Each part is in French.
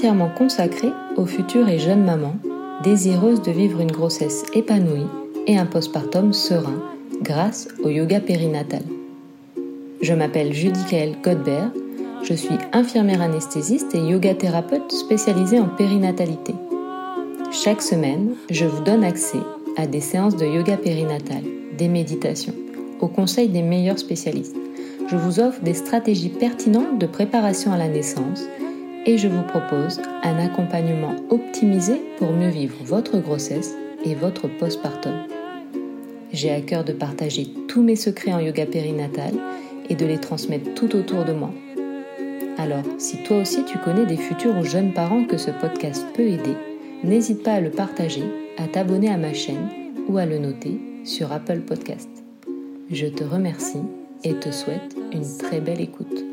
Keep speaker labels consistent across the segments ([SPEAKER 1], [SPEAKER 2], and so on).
[SPEAKER 1] entièrement consacré aux futures et jeunes mamans désireuses de vivre une grossesse épanouie et un postpartum serein grâce au yoga périnatal. Je m'appelle Judy Kael Godbert, je suis infirmière anesthésiste et yoga thérapeute spécialisée en périnatalité. Chaque semaine, je vous donne accès à des séances de yoga périnatal, des méditations, au conseil des meilleurs spécialistes je vous offre des stratégies pertinentes de préparation à la naissance et je vous propose un accompagnement optimisé pour mieux vivre votre grossesse et votre postpartum. J'ai à cœur de partager tous mes secrets en yoga périnatal et de les transmettre tout autour de moi. Alors, si toi aussi tu connais des futurs ou jeunes parents que ce podcast peut aider, n'hésite pas à le partager, à t'abonner à ma chaîne ou à le noter sur Apple Podcast. Je te remercie et te souhaite une très belle écoute.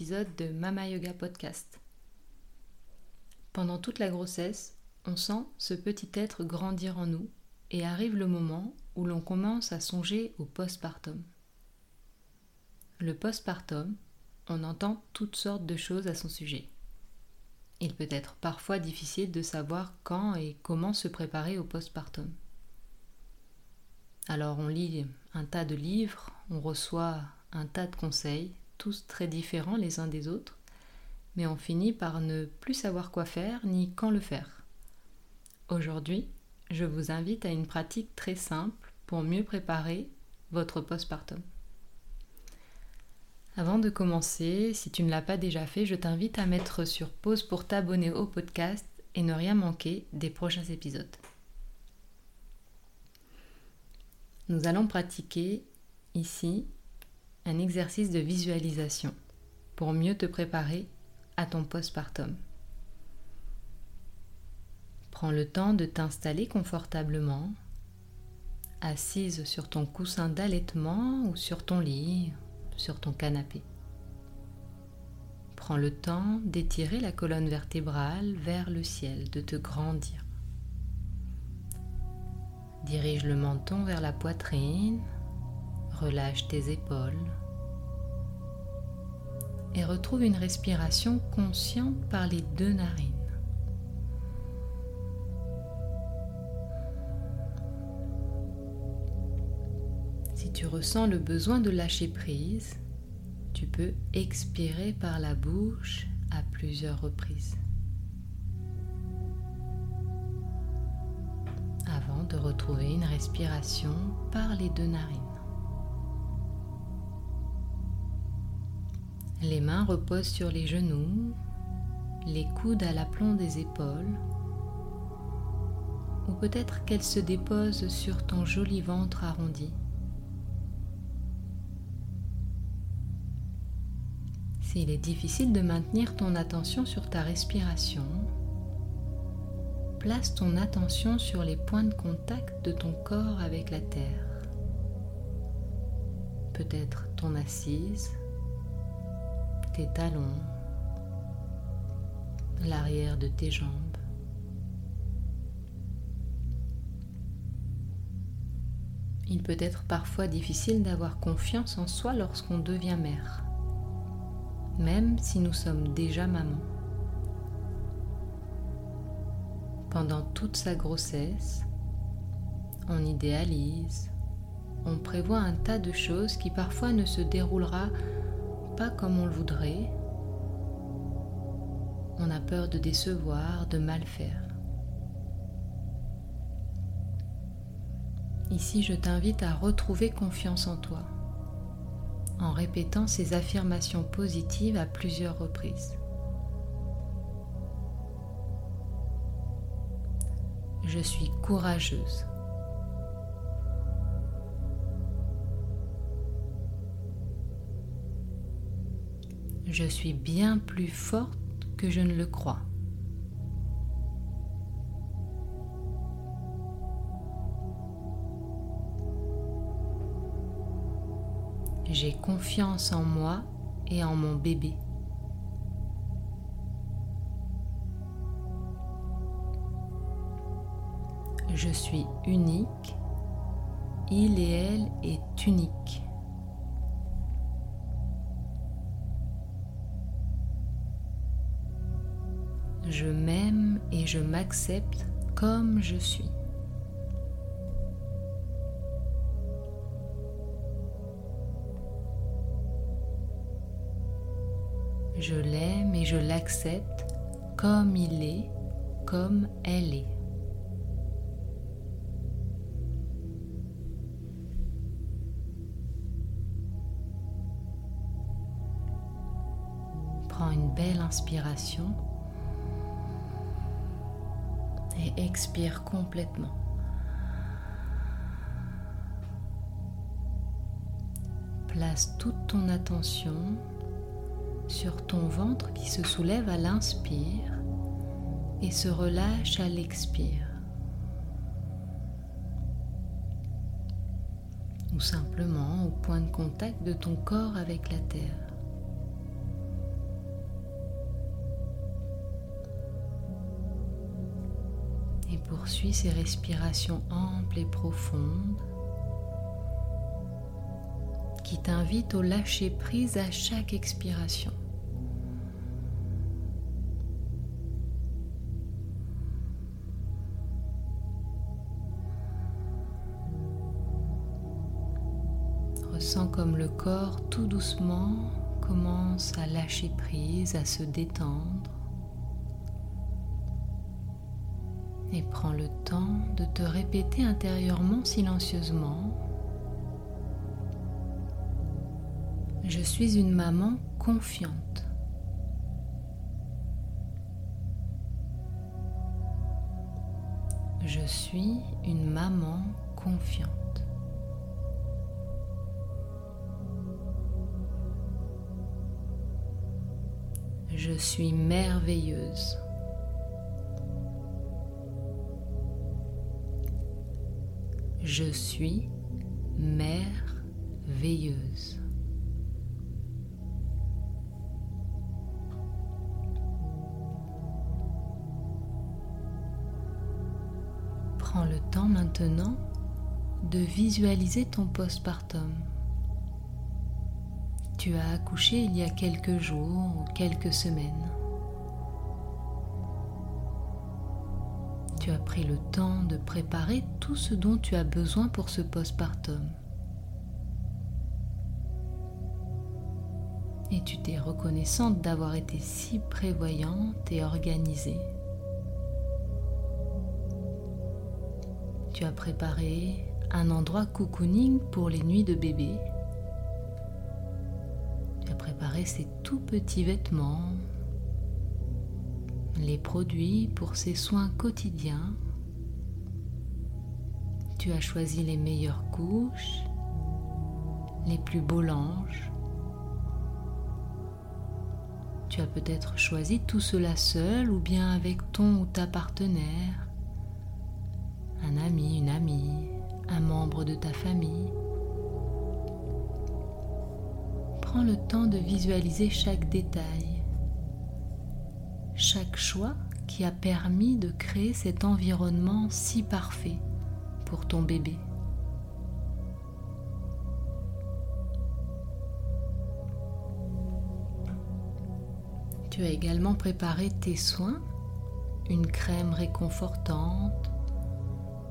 [SPEAKER 1] De Mama Yoga Podcast. Pendant toute la grossesse, on sent ce petit être grandir en nous et arrive le moment où l'on commence à songer au postpartum. Le postpartum, on entend toutes sortes de choses à son sujet. Il peut être parfois difficile de savoir quand et comment se préparer au postpartum. Alors on lit un tas de livres, on reçoit un tas de conseils, tous très différents les uns des autres, mais on finit par ne plus savoir quoi faire ni quand le faire. Aujourd'hui, je vous invite à une pratique très simple pour mieux préparer votre postpartum. Avant de commencer, si tu ne l'as pas déjà fait, je t'invite à mettre sur pause pour t'abonner au podcast et ne rien manquer des prochains épisodes. Nous allons pratiquer ici un exercice de visualisation pour mieux te préparer à ton postpartum. Prends le temps de t'installer confortablement, assise sur ton coussin d'allaitement ou sur ton lit, sur ton canapé. Prends le temps d'étirer la colonne vertébrale vers le ciel, de te grandir. Dirige le menton vers la poitrine, relâche tes épaules et retrouve une respiration consciente par les deux narines. Si tu ressens le besoin de lâcher prise, tu peux expirer par la bouche à plusieurs reprises. Avant de retrouver une respiration par les deux narines. Les mains reposent sur les genoux, les coudes à l'aplomb des épaules, ou peut-être qu'elles se déposent sur ton joli ventre arrondi. S'il est difficile de maintenir ton attention sur ta respiration, place ton attention sur les points de contact de ton corps avec la terre. Peut-être ton assise, tes talons, l'arrière de tes jambes. Il peut être parfois difficile d'avoir confiance en soi lorsqu'on devient mère, même si nous sommes déjà maman. Pendant toute sa grossesse, on idéalise, on prévoit un tas de choses qui parfois ne se déroulera comme on le voudrait. On a peur de décevoir, de mal faire. Ici, je t'invite à retrouver confiance en toi en répétant ces affirmations positives à plusieurs reprises. Je suis courageuse. Je suis bien plus forte que je ne le crois. J'ai confiance en moi et en mon bébé. Je suis unique, il et elle est unique. Je m'aime et je m'accepte comme je suis. Je l'aime et je l'accepte comme il est, comme elle est. Prends une belle inspiration expire complètement. Place toute ton attention sur ton ventre qui se soulève à l'inspire et se relâche à l'expire. Ou simplement au point de contact de ton corps avec la terre. Et poursuis ces respirations amples et profondes qui t'invitent au lâcher prise à chaque expiration. Ressens comme le corps tout doucement commence à lâcher prise, à se détendre. Et prends le temps de te répéter intérieurement silencieusement. Je suis une maman confiante. Je suis une maman confiante. Je suis merveilleuse. Je suis merveilleuse. Prends le temps maintenant de visualiser ton postpartum tu as accouché il y a quelques jours ou quelques semaines. Tu as pris le temps de préparer tout ce dont tu as besoin pour ce postpartum. Et tu t'es reconnaissante d'avoir été si prévoyante et organisée. Tu as préparé un endroit cocooning pour les nuits de bébé préparer ses tout petits vêtements, les produits pour ses soins quotidiens. Tu as choisi les meilleures couches, les plus beaux langes. Tu as peut-être choisi tout cela seul ou bien avec ton ou ta partenaire, un ami, une amie, un membre de ta famille. prends le temps de visualiser chaque détail, chaque choix qui a permis de créer cet environnement si parfait pour ton bébé. Tu as également préparé tes soins, une crème réconfortante,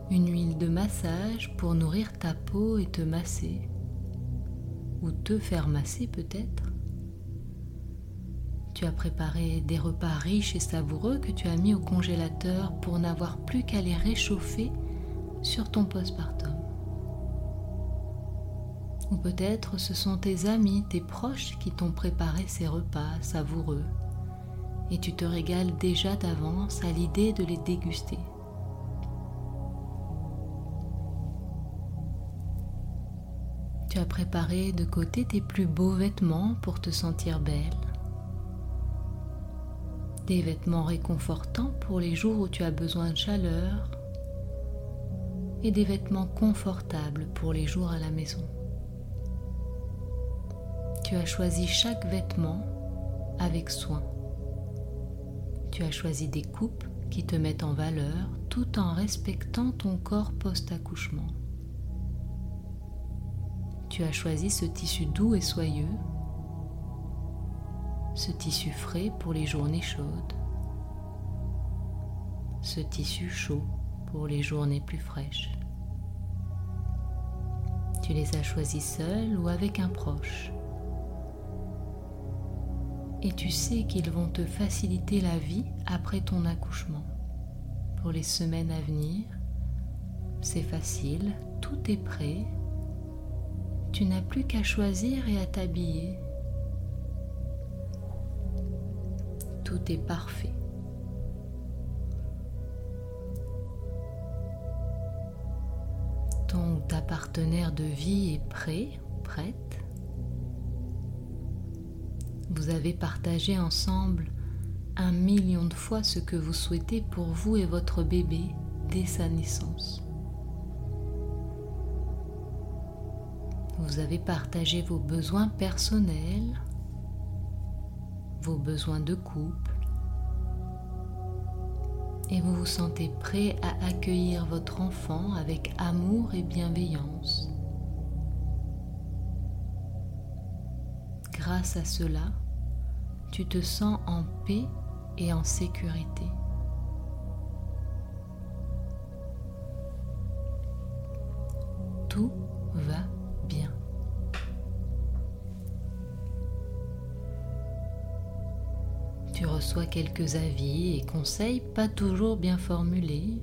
[SPEAKER 1] une huile de massage pour nourrir ta peau et te masser ou te faire masser peut-être. Tu as préparé des repas riches et savoureux que tu as mis au congélateur pour n'avoir plus qu'à les réchauffer sur ton postpartum. Ou peut-être ce sont tes amis, tes proches qui t'ont préparé ces repas savoureux et tu te régales déjà d'avance à l'idée de les déguster. Tu as préparé de côté tes plus beaux vêtements pour te sentir belle. Des vêtements réconfortants pour les jours où tu as besoin de chaleur et des vêtements confortables pour les jours à la maison. Tu as choisi chaque vêtement avec soin. Tu as choisi des coupes qui te mettent en valeur tout en respectant ton corps post-accouchement. Tu as choisi ce tissu doux et soyeux, ce tissu frais pour les journées chaudes, ce tissu chaud pour les journées plus fraîches. Tu les as choisis seul ou avec un proche. Et tu sais qu'ils vont te faciliter la vie après ton accouchement. Pour les semaines à venir, c'est facile, tout est prêt. Tu n'as plus qu'à choisir et à t'habiller. Tout est parfait. Ton ta partenaire de vie est prêt, prête. Vous avez partagé ensemble un million de fois ce que vous souhaitez pour vous et votre bébé dès sa naissance. Vous avez partagé vos besoins personnels, vos besoins de couple, et vous vous sentez prêt à accueillir votre enfant avec amour et bienveillance. Grâce à cela, tu te sens en paix et en sécurité. Tout va Tu reçois quelques avis et conseils pas toujours bien formulés,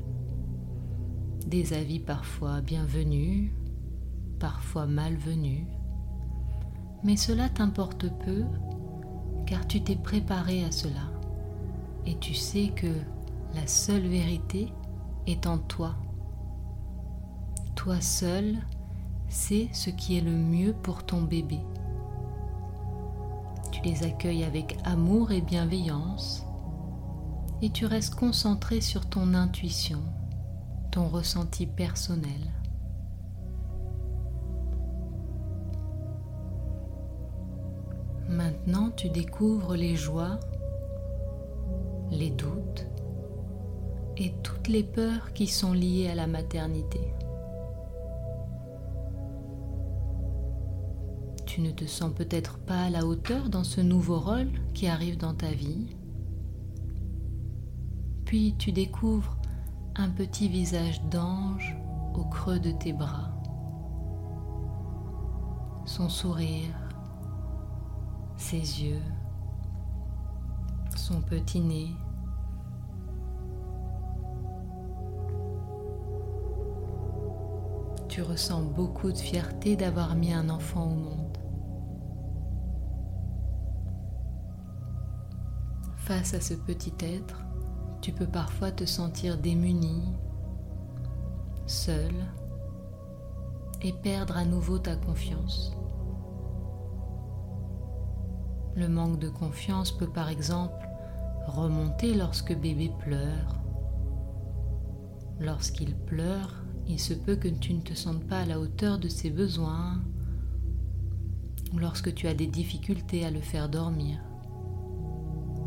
[SPEAKER 1] des avis parfois bienvenus, parfois malvenus, mais cela t'importe peu car tu t'es préparé à cela et tu sais que la seule vérité est en toi. Toi seul sais ce qui est le mieux pour ton bébé. Les accueilles avec amour et bienveillance et tu restes concentré sur ton intuition, ton ressenti personnel. Maintenant, tu découvres les joies, les doutes et toutes les peurs qui sont liées à la maternité. Tu ne te sens peut-être pas à la hauteur dans ce nouveau rôle qui arrive dans ta vie. Puis tu découvres un petit visage d'ange au creux de tes bras. Son sourire, ses yeux, son petit nez. Tu ressens beaucoup de fierté d'avoir mis un enfant au monde. Face à ce petit être, tu peux parfois te sentir démuni, seul, et perdre à nouveau ta confiance. Le manque de confiance peut par exemple remonter lorsque bébé pleure. Lorsqu'il pleure, il se peut que tu ne te sentes pas à la hauteur de ses besoins ou lorsque tu as des difficultés à le faire dormir.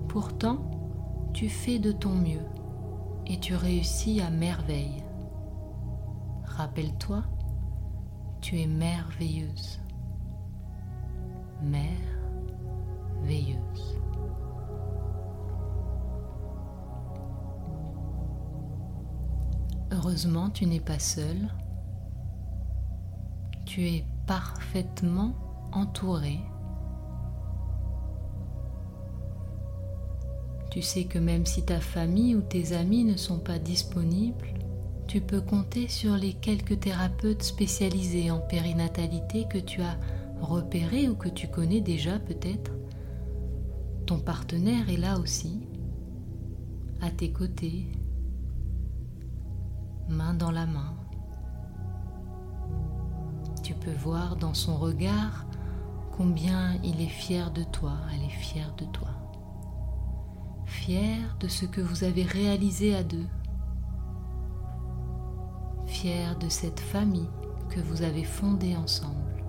[SPEAKER 1] Pourtant, tu fais de ton mieux et tu réussis à merveille. Rappelle-toi, tu es merveilleuse. Mère veilleuse. Heureusement, tu n'es pas seul. Tu es parfaitement entouré. Tu sais que même si ta famille ou tes amis ne sont pas disponibles, tu peux compter sur les quelques thérapeutes spécialisés en périnatalité que tu as repérés ou que tu connais déjà peut-être ton partenaire est là aussi, à tes côtés, main dans la main. tu peux voir dans son regard combien il est fier de toi, elle est fière de toi. Fier de ce que vous avez réalisé à deux. Fier de cette famille que vous avez fondée ensemble.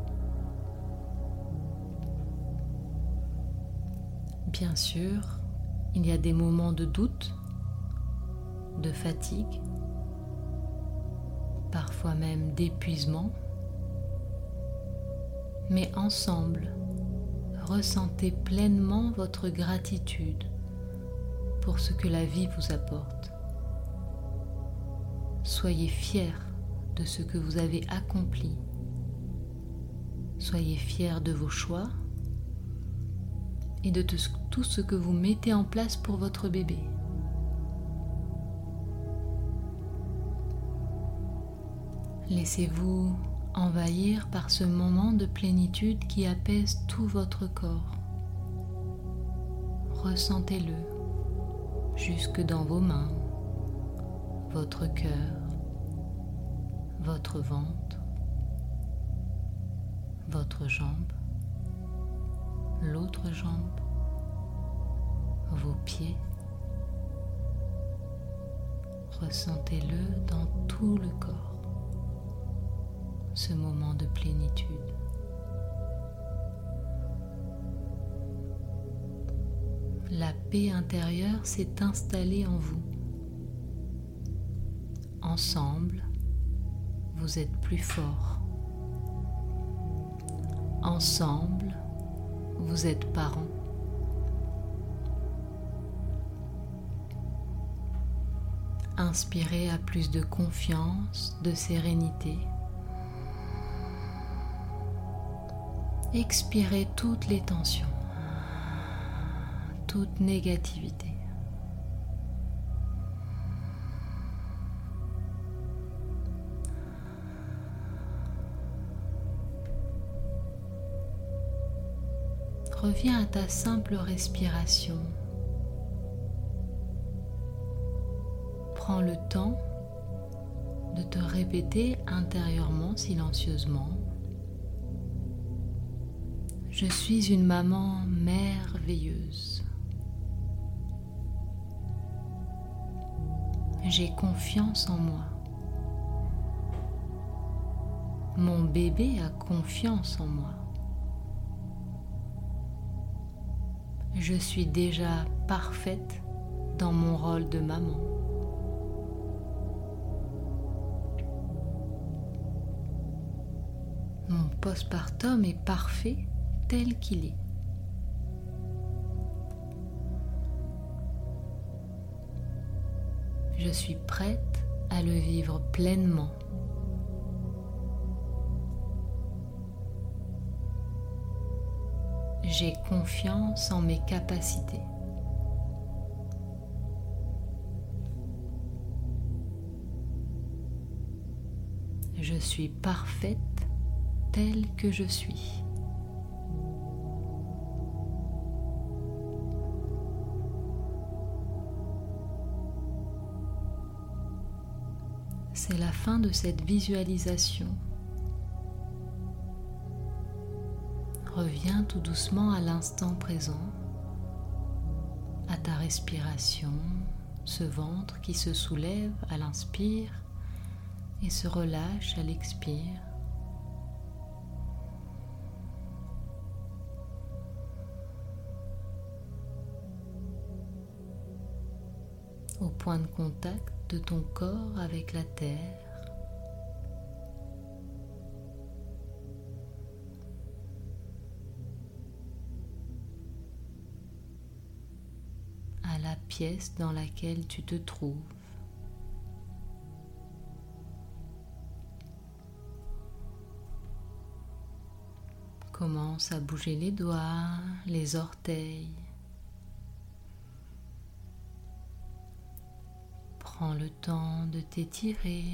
[SPEAKER 1] Bien sûr, il y a des moments de doute, de fatigue, parfois même d'épuisement mais ensemble, ressentez pleinement votre gratitude pour ce que la vie vous apporte. Soyez fiers de ce que vous avez accompli. Soyez fiers de vos choix et de tout ce que vous mettez en place pour votre bébé. Laissez-vous envahir par ce moment de plénitude qui apaise tout votre corps. Ressentez-le jusque dans vos mains, votre cœur, votre ventre, votre jambe, l'autre jambe, vos pieds. Ressentez-le dans tout le corps ce moment de plénitude. La paix intérieure s'est installée en vous. Ensemble, vous êtes plus fort. Ensemble, vous êtes parents. Inspirez à plus de confiance, de sérénité. Expirez toutes les tensions, toute négativité. Reviens à ta simple respiration. Prends le temps de te répéter intérieurement, silencieusement, je suis une maman merveilleuse. J'ai confiance en moi. Mon bébé a confiance en moi. Je suis déjà parfaite dans mon rôle de maman. Mon postpartum est parfait tel qu'il est. Je suis prête à le vivre pleinement. J'ai confiance en mes capacités. Je suis parfaite telle que je suis. C'est la fin de cette visualisation. Reviens tout doucement à l'instant présent, à ta respiration, ce ventre qui se soulève à l'inspire et se relâche à l'expire. au point de contact de ton corps avec la terre. à la pièce dans laquelle tu te trouves. Commence à bouger les doigts, les orteils, Prends le temps de t'étirer,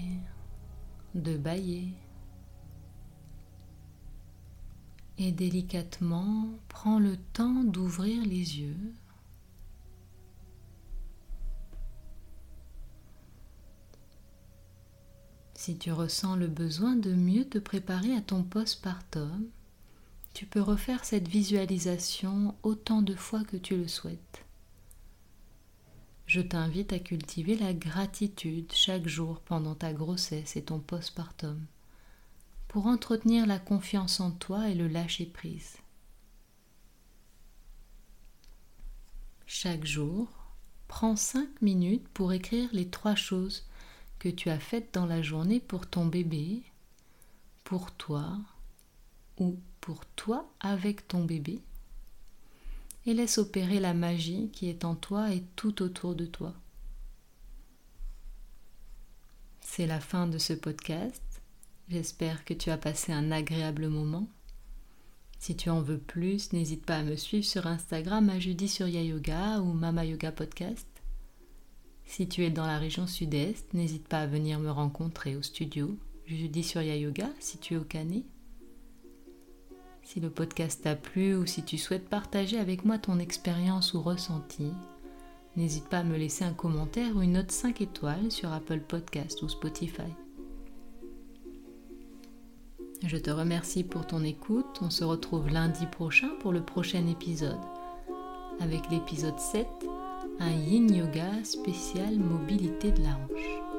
[SPEAKER 1] de bailler. Et délicatement, prends le temps d'ouvrir les yeux. Si tu ressens le besoin de mieux te préparer à ton postpartum, tu peux refaire cette visualisation autant de fois que tu le souhaites. Je t'invite à cultiver la gratitude chaque jour pendant ta grossesse et ton postpartum pour entretenir la confiance en toi et le lâcher-prise. Chaque jour, prends 5 minutes pour écrire les trois choses que tu as faites dans la journée pour ton bébé, pour toi ou pour toi avec ton bébé et laisse opérer la magie qui est en toi et tout autour de toi. C'est la fin de ce podcast. J'espère que tu as passé un agréable moment. Si tu en veux plus, n'hésite pas à me suivre sur Instagram à Judy Yoga ou Mama Yoga Podcast. Si tu es dans la région sud-est, n'hésite pas à venir me rencontrer au studio Judy sur Yoga si tu es au Canet. Si le podcast t'a plu ou si tu souhaites partager avec moi ton expérience ou ressenti, n'hésite pas à me laisser un commentaire ou une note 5 étoiles sur Apple Podcast ou Spotify. Je te remercie pour ton écoute. On se retrouve lundi prochain pour le prochain épisode. Avec l'épisode 7, un yin yoga spécial mobilité de la hanche.